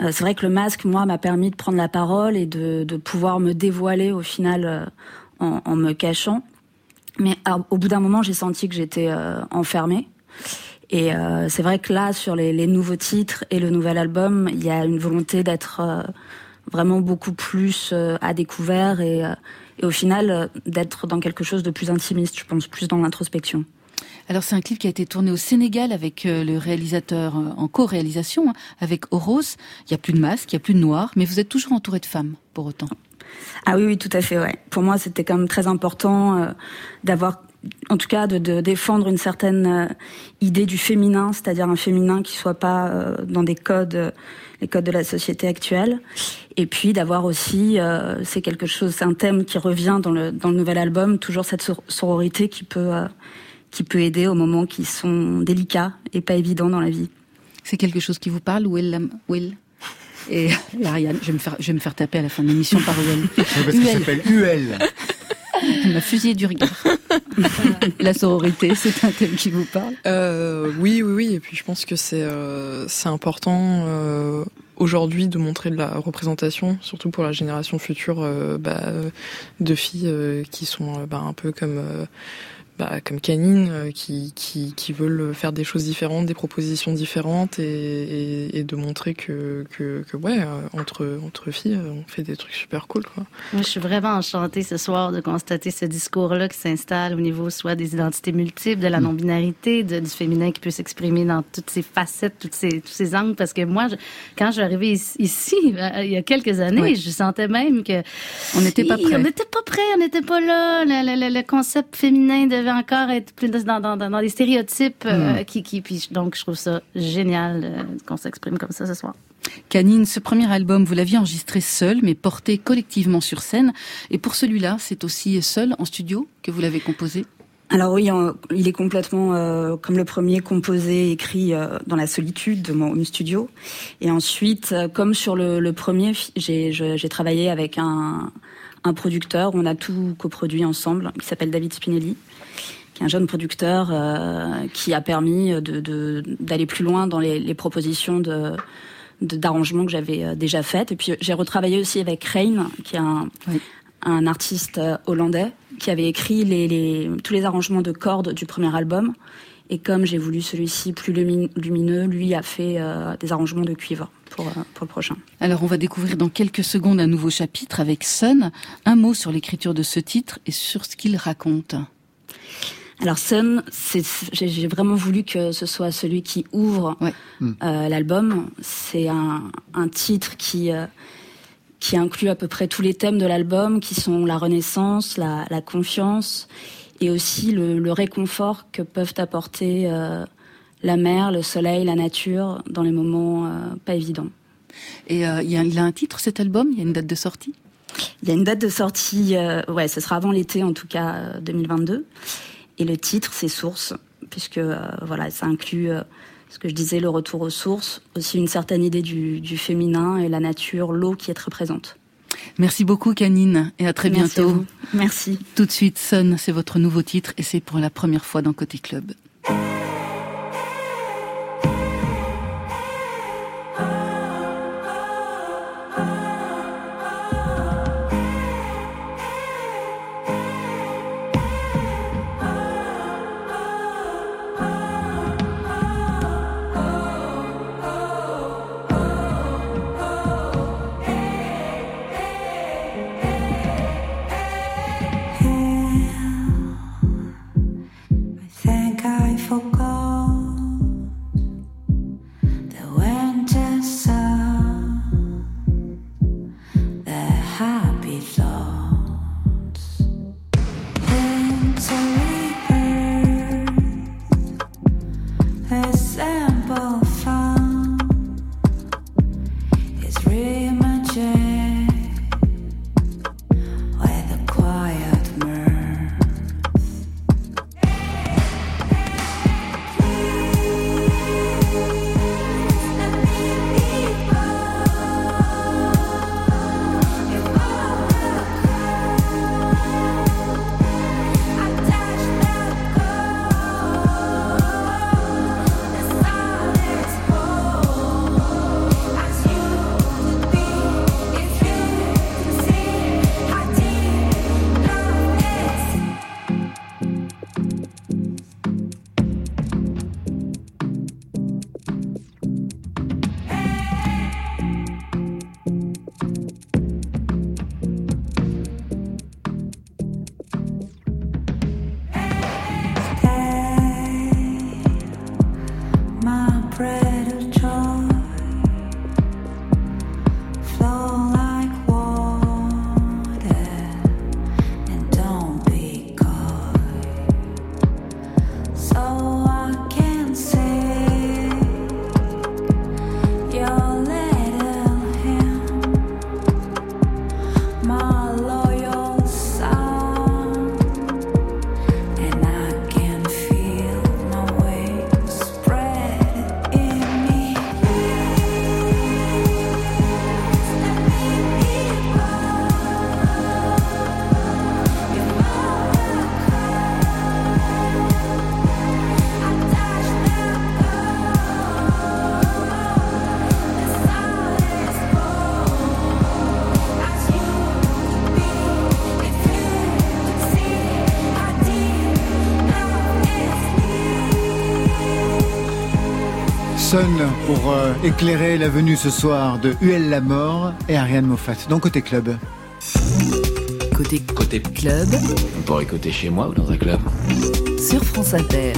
Euh, c'est vrai que le masque, moi, m'a permis de prendre la parole et de, de pouvoir me dévoiler au final euh, en, en me cachant. Mais à- au bout d'un moment, j'ai senti que j'étais euh, enfermée. Et euh, c'est vrai que là, sur les, les nouveaux titres et le nouvel album, il y a une volonté d'être euh, vraiment beaucoup plus euh, à découvert et, et au final d'être dans quelque chose de plus intimiste, je pense, plus dans l'introspection. Alors c'est un clip qui a été tourné au Sénégal avec euh, le réalisateur euh, en co-réalisation, hein, avec Oros. Il y a plus de masque, il y a plus de noir, mais vous êtes toujours entouré de femmes pour autant. Ah oui, oui, tout à fait, ouais. Pour moi, c'était quand même très important euh, d'avoir en tout cas de, défendre une certaine idée du féminin, c'est-à-dire un féminin qui soit pas dans des codes, les codes de la société actuelle, et puis d'avoir aussi, c'est quelque chose, c'est un thème qui revient dans le dans le nouvel album, toujours cette sor- sororité qui peut qui peut aider aux moments qui sont délicats et pas évidents dans la vie. C'est quelque chose qui vous parle, Will, Will et *laughs* Ariane, je vais, me faire, je vais me faire taper à la fin de l'émission par Will. Parce que ça s'appelle UL. Il *laughs* m'a fusillé du regard. *laughs* la sororité, c'est un thème qui vous parle Euh, oui, oui, oui. Et puis je pense que c'est euh, c'est important euh, aujourd'hui de montrer de la représentation, surtout pour la génération future euh, bah, de filles euh, qui sont euh, bah, un peu comme euh, bah, comme Canine, euh, qui, qui qui veulent faire des choses différentes, des propositions différentes, et, et, et de montrer que que, que ouais, euh, entre entre filles, euh, on fait des trucs super cool, quoi. Moi, je suis vraiment enchantée ce soir de constater ce discours-là qui s'installe au niveau soit des identités multiples, de la non-binarité, de- du féminin qui peut s'exprimer dans toutes ses facettes, toutes ses, tous ses angles. Parce que moi, je- quand je suis arrivée ici, ici, *laughs* il y a quelques années, Oui. je sentais même que... On n'était pas prêts. On n'était pas prêts, on n'était pas là. Le, le- le- le concept féminin encore être plus dans, dans, dans, dans des stéréotypes. euh, qui, qui, puis, donc, je trouve ça génial euh, qu'on s'exprime comme ça ce soir. Canine, ce premier album, vous l'aviez enregistré seul, mais porté collectivement sur scène. Et pour celui-là, c'est aussi seul en studio que vous l'avez composé? Alors oui, il est complètement euh, comme le premier composé, écrit euh, dans la solitude de mon home studio. Et ensuite, comme sur le, le premier, j'ai travaillé avec un, un producteur. On a tout coproduit ensemble, qui s'appelle David Spinelli, qui est un jeune producteur euh, qui a permis de de- d'aller plus loin dans les, les propositions de d'arrangements que j'avais euh, déjà faites. Et puis j'ai retravaillé aussi avec Rain, qui est un, Oui. un artiste euh, hollandais qui avait écrit les, les- tous les arrangements de cordes du premier album. Et comme j'ai voulu celui-ci plus lumi- lumineux, lui a fait euh, des arrangements de cuivre pour, euh, pour le prochain. Alors, on va découvrir dans quelques secondes un nouveau chapitre avec Sun. Un mot sur l'écriture de ce titre et sur ce qu'il raconte. Alors Sun, j'ai j'ai vraiment voulu que ce soit celui qui ouvre Ouais. euh, l'album. C'est un, un titre qui euh, qui inclut à peu près tous les thèmes de l'album, qui sont la renaissance, la, la confiance et aussi le, le réconfort que peuvent apporter euh, la mer, le soleil, la nature dans les moments euh, pas évidents. Et euh, il, a, il a un titre, cet album? Il y a une date de sortie? Il y a une date de sortie, euh, ouais, ce sera avant l'été en tout cas euh, 2022. Et le titre, c'est Source, puisque euh, voilà, ça inclut ce que je disais, le retour aux sources, aussi une certaine idée du, du féminin et la nature, l'eau qui est très présente. Merci beaucoup, Canine, et à très Merci bientôt. Merci. Tout de suite, Sun, c'est votre nouveau titre et c'est pour la première fois dans Côté Club. Pour euh, éclairer la venue ce soir de Huel la mort et Ariane Moffat. Donc côté club. Côté Côté club On pourrait écouter chez moi ou dans un club. sur France Inter.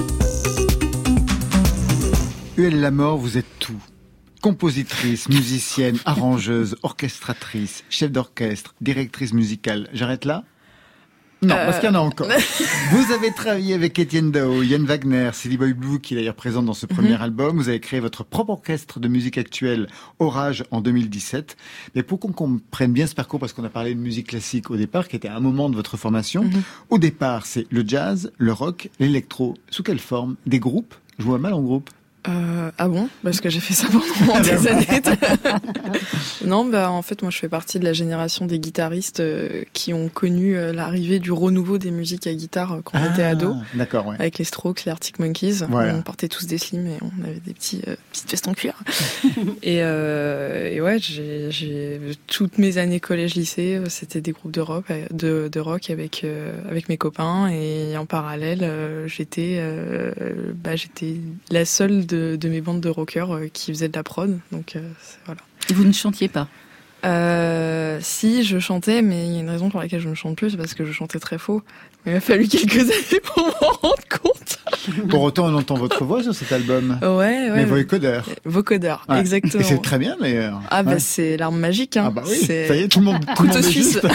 Huel la mort, vous êtes tout. Compositrice, musicienne, arrangeuse, orchestratrice, chef d'orchestre, directrice musicale. J'arrête là? Non, Euh, parce qu'il y en a encore. *laughs* Vous avez travaillé avec Étienne Dao, Yann Wagner, Silly Boy Blue, qui est d'ailleurs présente dans ce premier Mhm. album. Vous avez créé votre propre orchestre de musique actuelle, Orage, en 2017. Mais pour qu'on comprenne bien ce parcours, parce qu'on a parlé de musique classique au départ, qui était un moment de votre formation, Mhm. au départ, c'est le jazz, le rock, l'électro. Sous quelle forme? Des groupes? Je vois mal en groupe. Euh, ah bon? Parce que j'ai fait ça pendant des années. non, bah en fait, moi, je fais partie de la génération des guitaristes euh, qui ont connu euh, l'arrivée du renouveau des musiques à guitare quand on était Ah, ado. D'accord, ouais. Avec les Strokes, les Arctic Monkeys, Voilà. on portait tous des slims et on avait des petits petites vestes en cuir. *laughs* et, et ouais, j'ai, toutes mes années collège-lycée, c'était des groupes de rock, de, de rock avec avec mes copains et en parallèle, j'étais bah, j'étais la seule de, de mes bandes de rockers euh, qui faisait de la prod, donc euh, voilà. Et vous ne chantiez pas? Euh, si, je chantais, mais il y a une raison pour laquelle je ne chante plus, c'est parce que je chantais très faux. Il m'a fallu *laughs* quelques années pour m'en rendre compte. *laughs* Pour autant, on entend votre voix sur cet album. Ouais, ouais. Mais vocodeur. Vocodeur, Ouais. exactement. Et c'est très bien d'ailleurs. Ah bah Ouais. c'est l'arme magique. Hein. Ah bah oui, C'est ça y est, tout le monde, tout le couteau monde est suisse. *laughs*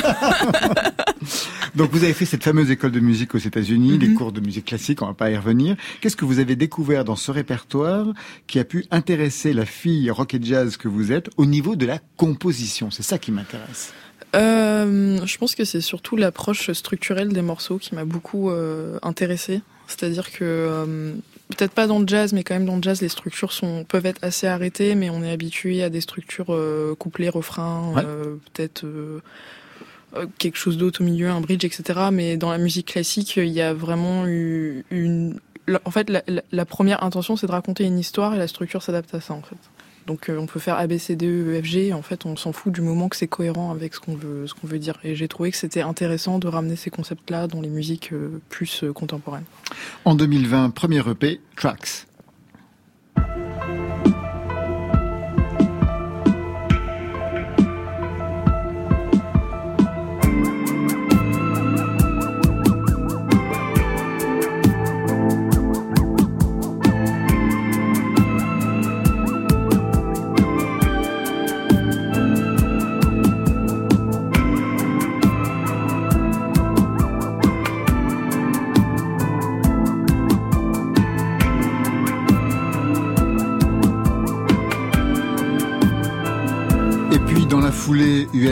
Donc vous avez fait cette fameuse école de musique aux États-Unis, les Mhm. cours de musique classique, on va pas y revenir. Qu'est-ce que vous avez découvert dans ce répertoire qui a pu intéresser la fille rock et jazz que vous êtes au niveau de la composition? C'est ça qui m'intéresse. Euh, je pense que c'est surtout l'approche structurelle des morceaux qui m'a beaucoup euh, intéressée. C'est-à-dire que euh, peut-être pas dans le jazz, mais quand même dans le jazz, les structures sont peuvent être assez arrêtées, mais on est habitué à des structures couplées, refrains, Ouais. peut-être quelque chose d'autre au milieu, un bridge, etc. Mais dans la musique classique, il y a vraiment eu une en fait, la, première intention, c'est de raconter une histoire et la structure s'adapte à ça, en fait. Donc, euh, on peut faire A, B, E, F, G. En fait, on s'en fout du moment que c'est cohérent avec ce qu'on veut, ce qu'on veut dire. Et j'ai trouvé que c'était intéressant de ramener ces concepts-là dans les musiques euh, plus euh, contemporaines. En 2020, premier EP, Tracks.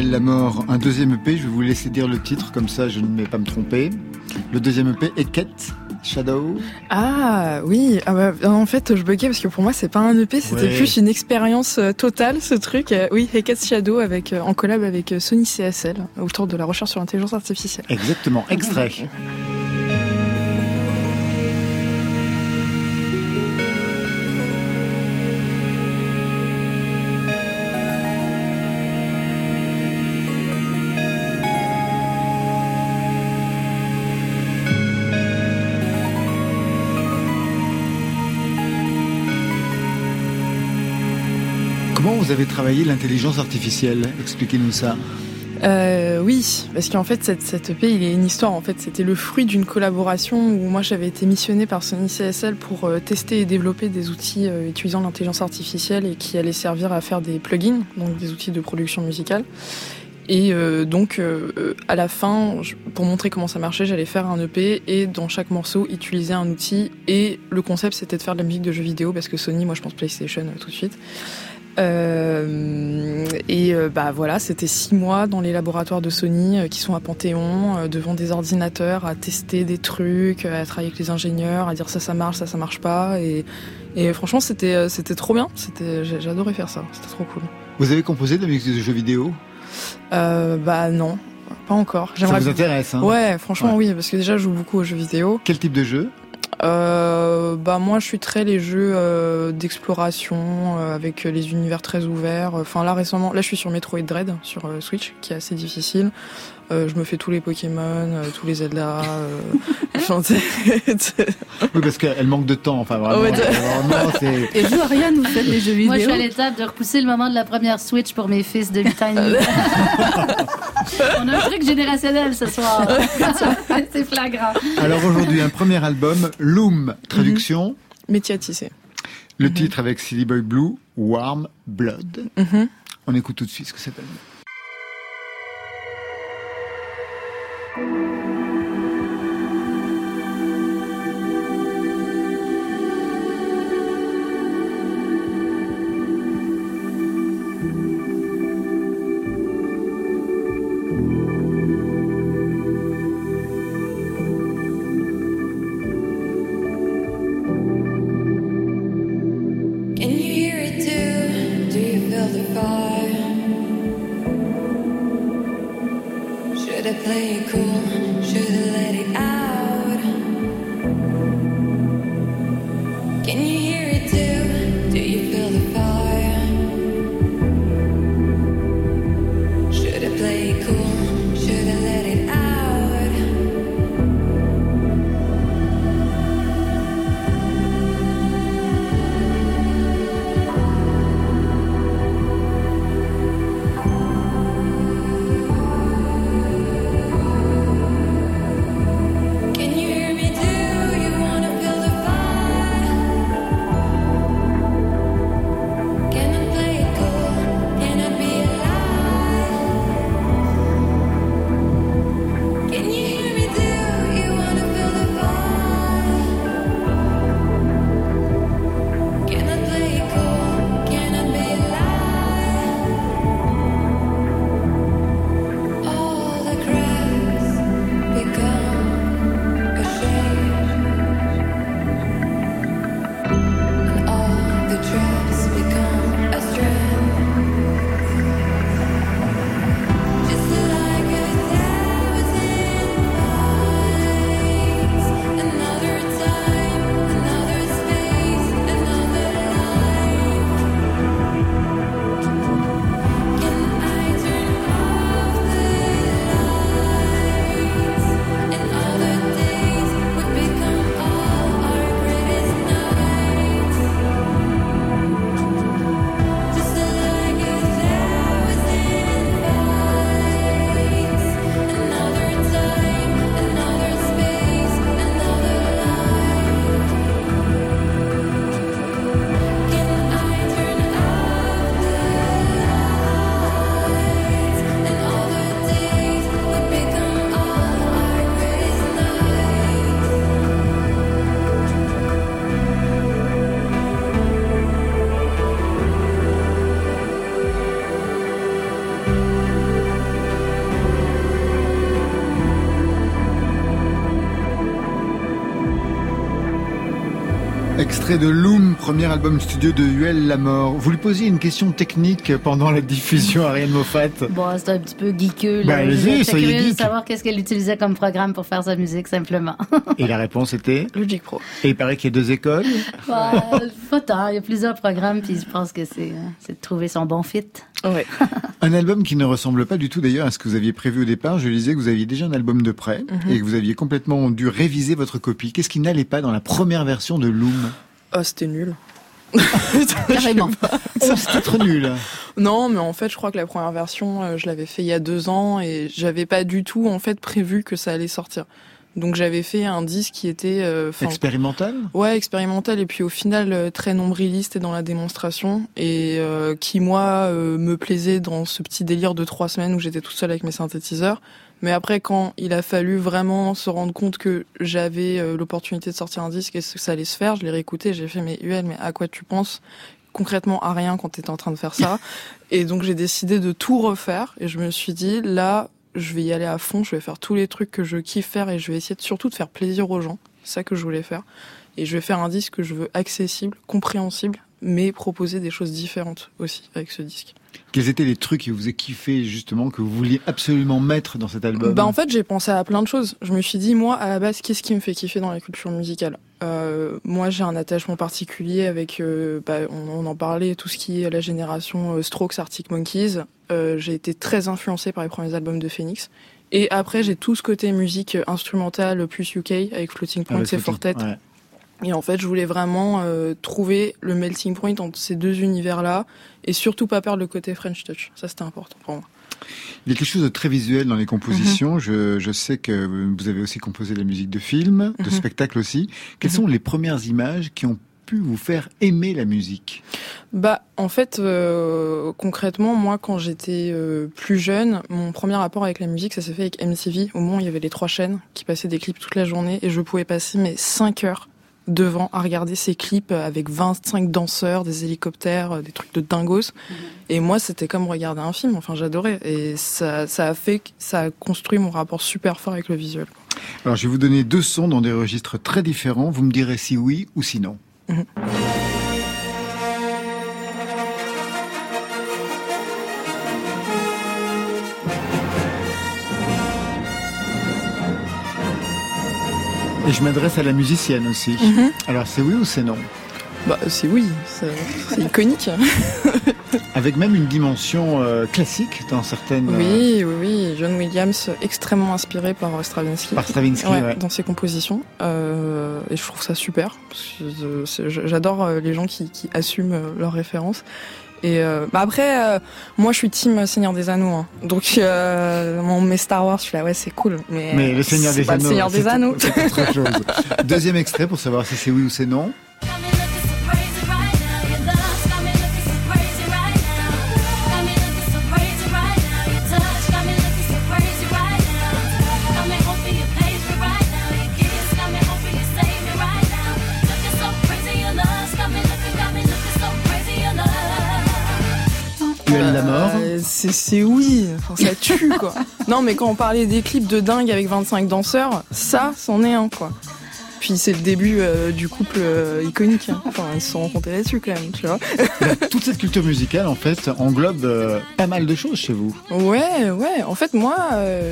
La mort, un deuxième EP, je vais vous laisser dire le titre, comme ça je ne vais pas me tromper. Le deuxième EP, Eket, Shadow. Ah oui, ah bah, en fait je buguais parce que pour moi c'est pas un EP, c'était Ouais. plus une expérience euh, totale ce truc. Euh, oui, Hecate Shadow avec euh, en collab avec Sony CSL autour de la recherche sur l'intelligence artificielle. Exactement, extrait. *laughs* vous avez travaillé l'intelligence artificielle Expliquez-nous ça. Euh, oui, parce qu'en fait, cette, EP, il y a une histoire. En fait, c'était le fruit d'une collaboration où moi, j'avais été missionnée par Sony CSL pour euh, tester et développer des outils euh, utilisant l'intelligence artificielle et qui allaient servir à faire des plugins, donc des outils de production musicale. Et donc, à la fin, pour montrer comment ça marchait, j'allais faire un EP et dans chaque morceau, utiliser un outil. Et le concept, c'était de faire de la musique de jeux vidéo parce que Sony, moi, je pense PlayStation tout de suite. Euh, et euh, bah voilà, c'était six mois dans les laboratoires de Sony euh, qui sont à Panthéon, devant des ordinateurs, à tester des trucs, à travailler avec les ingénieurs, à dire ça ça marche, ça ça marche pas. Et, et franchement, c'était c'était trop bien. C'était j'adorais faire ça. C'était trop cool. Vous avez composé de la musique de jeux vidéo? Euh, bah non, pas encore. Ça vous intéresse hein Ouais, franchement Ouais. oui, parce que déjà je joue beaucoup aux jeux vidéo. Quel type de jeu? Euh, bah moi je suis très les jeux euh, d'exploration euh, avec les univers très ouverts. Enfin là récemment, là je suis sur Metroid Dread sur euh, Switch qui est assez difficile. Euh, je me fais tous les Pokémon, euh, tous les Zelda. euh, *laughs* enfin, c'est- Oui, parce qu'elle manque de temps. Enfin, vraiment, Ouais, vraiment, c'est. *laughs* Et vous, Ariane, vous faites des jeux vidéo Moi, je suis à l'étape de repousser le moment de la première Switch pour mes fils de 8 ans et demi. *laughs* On a un truc générationnel ce soir. C'est flagrant. Alors aujourd'hui, un premier album, Loom, traduction. Métier à tisser. Le titre avec Silly Boy Blue, Warm Blood. Mhm. On écoute tout de suite ce que ça donne. Can Extrait de Loom, premier album studio de Huel Lamort. Vous lui posiez une question technique pendant la diffusion, Ariane Moffat. Bon, c'est un petit peu geekeux. Bah, Là. allez-y, J'étais curieuse de savoir qu'est-ce qu'elle utilisait comme programme pour faire sa musique, simplement. *laughs* Et la réponse était Logic Pro. Et il paraît qu'il y a deux écoles. Bah, pas tant. Il y a plusieurs programmes, puis je pense que c'est c'est de trouver son bon fit. Ouais. *laughs* Un album qui ne ressemble pas du tout d'ailleurs à ce que vous aviez prévu au départ. Je disais que vous aviez déjà un album de près Mhm. et que vous aviez complètement dû réviser votre copie. Qu'est-ce qui n'allait pas dans la première version de Loom? Oh, c'était nul. *laughs* Carrément. Oh, c'était trop nul. Non, mais en fait, je crois que la première version, euh, je l'avais fait il y a deux ans et j'avais pas du tout en fait prévu que ça allait sortir. Donc j'avais fait un disque qui était, euh, Expérimental ouais, expérimental et puis au final euh, très nombriliste et dans la démonstration et euh, qui moi euh, me plaisait dans ce petit délire de trois semaines où j'étais toute seule avec mes synthétiseurs. Mais après, quand il a fallu vraiment se rendre compte que j'avais euh, l'opportunité de sortir un disque et que ça allait se faire, je l'ai réécouté, j'ai fait mais UL, mais à quoi tu penses concrètement à rien quand tu étais en train de faire ça? *laughs* et donc j'ai décidé de tout refaire et je me suis dit là, je vais y aller à fond, je vais faire tous les trucs que je kiffe faire et je vais essayer de, surtout de faire plaisir aux gens. C'est ça que je voulais faire. Et je vais faire un disque que je veux accessible, compréhensible, mais proposer des choses différentes aussi avec ce disque. Quels étaient les trucs qui vous a kiffé justement, que vous vouliez absolument mettre dans cet album? Bah en fait j'ai pensé à plein de choses. Je me suis dit moi à la base qu'est-ce qui me fait kiffer dans la culture musicale? Euh, moi, j'ai un attachement particulier avec, euh, bah, on, on en parlait, tout ce qui est la génération euh, Strokes, Arctic Monkeys. Euh, j'ai été très influencée par les premiers albums de Phoenix. Et après, j'ai tout ce côté musique instrumentale plus UK avec Floating Point Avec et Fortet. ouais. Et en fait, je voulais vraiment euh, trouver le melting point entre ces deux univers-là et surtout pas perdre le côté French Touch. Ça, c'était important pour moi. Il y a quelque chose de très visuel dans les compositions. Mhm. je, je sais que vous avez aussi composé de la musique de films, de Mhm. spectacles aussi. Quelles Mhm. sont les premières images qui ont pu vous faire aimer la musique? Bah, en fait, euh, concrètement, moi, quand j'étais euh, plus jeune, mon premier rapport avec la musique, ça s'est fait avec MTV. Au où il y avait les trois chaînes qui passaient des clips toute la journée, et je pouvais passer mes 5 heures devant à regarder ces clips avec 25 danseurs, des hélicoptères, euh, des trucs de dingos. Et moi, c'était comme regarder un film. Enfin, j'adorais. Et ça, ça a fait, ça a construit mon rapport super fort avec le visuel. Alors, je vais vous donner deux sons dans des registres très différents. Vous me direz si oui ou si non. Mhm. Et je m'adresse à la musicienne aussi. Mhm. Alors, c'est oui ou c'est non? Bah, c'est oui. C'est c'est *laughs* iconique. Avec même une dimension euh, classique dans certaines. euh, Oui, oui, oui. John Williams, extrêmement inspiré par euh, Stravinsky. Par Stravinsky, Ouais, ouais. Dans ses compositions. Euh, et je trouve ça super. Parce que c'est- j'adore les gens qui, qui assument leurs références. Et euh, bah après, euh, moi je suis team Seigneur des Anneaux. hein. Donc euh, on met Star Wars, je suis là, ouais, c'est cool. Mais, Mais le Seigneur c'est des pas Anneaux. Le Seigneur des c'est- Anneaux. c'est autre chose. *laughs* Deuxième extrait pour savoir si c'est oui ou c'est non. C'est oui, ça tue quoi. non mais quand on parlait des clips de dingue avec 25 danseurs, ça c'en est un quoi. Puis c'est le début euh, du couple euh, iconique. hein. Enfin ils se sont rencontrés là-dessus quand même, tu vois. *laughs* Toute cette culture musicale, en fait, englobe euh, pas mal de choses chez vous. Ouais, ouais. En fait, moi,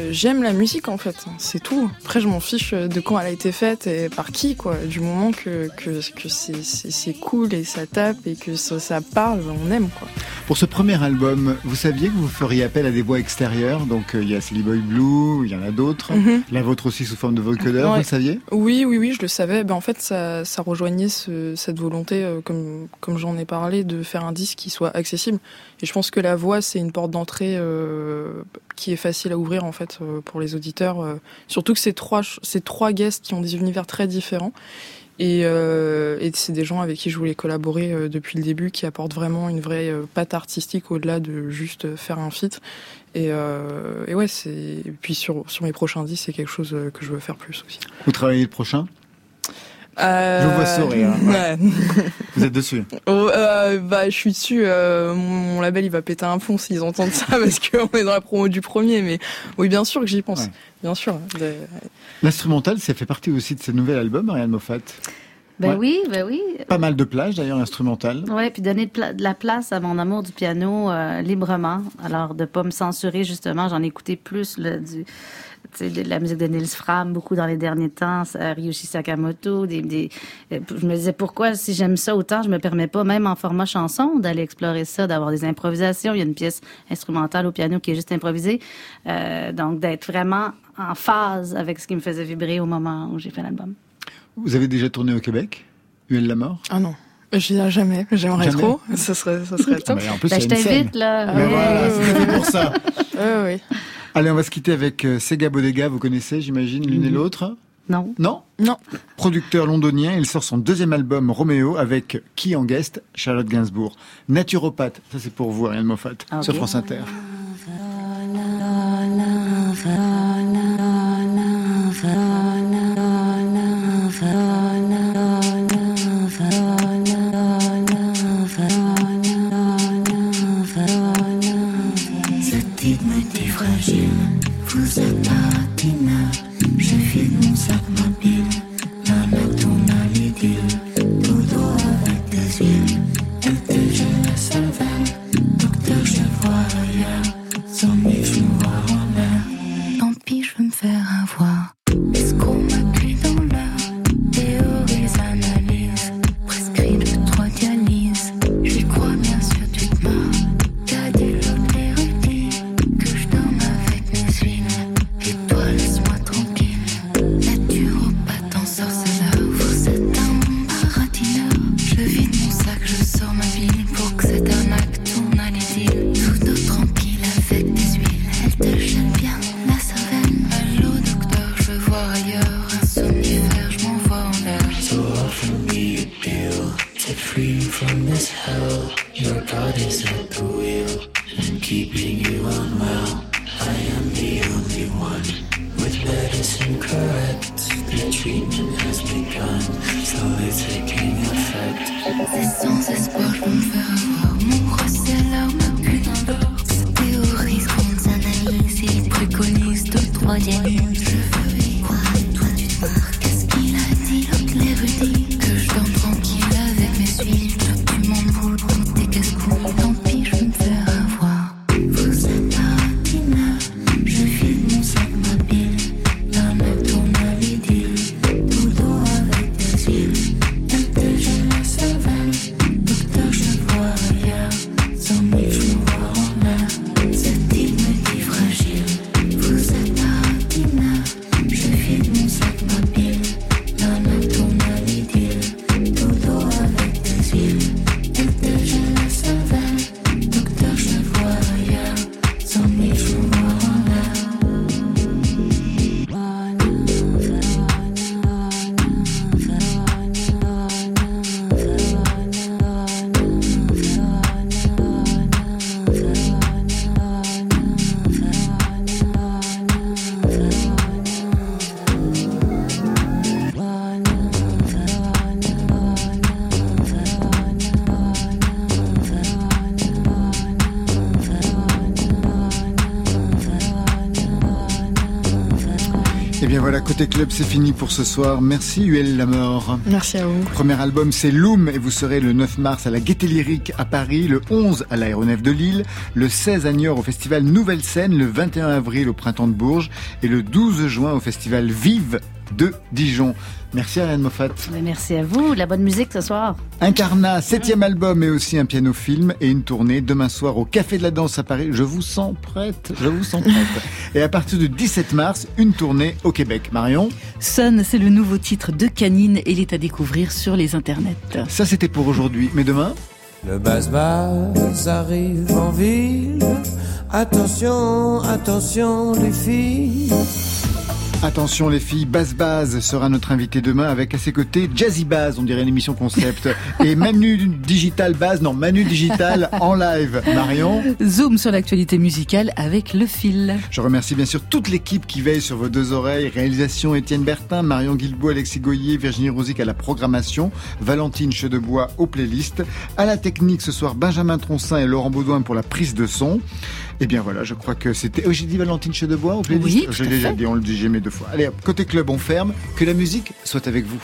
j'aime la musique, en fait. C'est tout. Après, je m'en fiche de quand elle a été faite et par qui, quoi. Du moment que, que, que c'est, cool et ça tape et que ça, ça parle, on aime, quoi. Pour ce premier album, vous saviez que vous feriez appel à des voix extérieures. Donc, il y a Silly Boy Blue, il y en a d'autres. Mhm. La vôtre aussi sous forme de vocodeur, Ouais. vous le saviez? Oui, oui, oui, je le savais. Ben, en fait, ça, ça rejoignait ce- cette volonté, euh, comme, comme j'en ai parlé, de faire un disque qui soit accessible. Et je pense que la voix, c'est une porte d'entrée euh, qui est facile à ouvrir, en fait, euh, pour les auditeurs. surtout que ces trois, ces trois guests qui ont des univers très différents. Et, et c'est des gens avec qui je voulais collaborer depuis le début, qui apportent vraiment une vraie patte artistique au-delà de juste faire un feat. Et, et ouais, c'est. Puis sur, sur mes prochains disques, c'est quelque chose que je veux faire plus aussi. Vous travaillez le prochain? Euh, Je vous vois sourire. Ouais. *laughs* Vous êtes dessus Oh, euh, bah, je suis dessus. euh, mon, mon label, il va péter un plomb s'ils entendent ça *laughs* parce qu'on est dans la promo du premier. Mais oui, bien sûr que j'y pense. Ouais. Bien sûr. De- L'instrumental, ça fait partie aussi de ce nouvel album, Marianne Moffat. Ben Ouais. oui, ben oui. Pas mal de plages d'ailleurs, instrumental. Ouais, puis donner de, pla- de la place à mon amour du piano euh, librement. Alors, de pas me censurer, justement, j'en ai écouté plus là, du, de la musique de Nils Fram, beaucoup dans les derniers temps, Ryushi Sakamoto. Des, des, euh, je me disais, pourquoi, si j'aime ça autant, je me permets pas, même en format chanson, d'aller explorer ça, d'avoir des improvisations. Il y a une pièce instrumentale au piano qui est juste improvisée. Euh, donc, d'être vraiment en phase avec ce qui me faisait vibrer au moment où j'ai fait l'album. Vous avez déjà tourné au Québec UL La Mort? Ah non. J'y ai jamais. J'aimerais trop. Ça serait, ça serait *laughs* Ah, top. mais En plus, Ben, y je t'invite, là. Mais Oui. voilà, pour ça. *laughs* Ouais, ouais. Allez, on va se quitter avec euh, Sega Bodega, vous connaissez, j'imagine, l'une et l'autre Non. Non Non. Producteur londonien, il sort son deuxième album Roméo avec qui en guest? Charlotte Gainsbourg. Naturopathe, ça c'est pour vous, Ariane Moffat, Ok. sur France Inter. Côté club, c'est fini pour ce soir. Merci Huel Lamort. Merci à vous. Premier album, c'est Loom et vous serez le 9 mars à la Gaîté Lyrique à Paris, le 11 à l'Aéronef de Lille, le 16 à Niort au festival Nouvelle Scène, le 21 avril au Printemps de Bourges et le 12 juin au festival Vive de Dijon. Merci Ariane Moffat. Merci à vous. De la bonne musique ce soir. Incarnat, septième album et aussi un piano film et une tournée demain soir au Café de la Danse à Paris. Je vous sens prête, je vous sens prête. *laughs* et à partir du 17 mars, une tournée au Québec. Marion Sun, c'est le nouveau titre de Canine et il est à découvrir sur les internets. Ça c'était pour aujourd'hui, mais demain Le bas-bas arrive en ville. Attention, attention les filles. Attention les filles, Baz Baz sera notre invité demain avec à ses côtés Jazzy Baz, on dirait une émission concept, *laughs* et Manu Digital Baz, non Manu Digital en live. Marion Zoom sur l'actualité musicale avec le fil. Je remercie bien sûr toute l'équipe qui veille sur vos deux oreilles. Réalisation Étienne Bertin, Marion Guilbault, Alexis Goyer, Virginie Rosic à la programmation, Valentine Chedebois aux playlists. À la technique ce soir, Benjamin Troncin et Laurent Baudouin pour la prise de son. Et bien voilà, je crois que c'était... Oh, j'ai dit Valentine Chedebois aux playlists Oui, tout Je l'ai déjà dit, on le dit jamais deux fois. Allez, côté club, on ferme. Que la musique soit avec vous.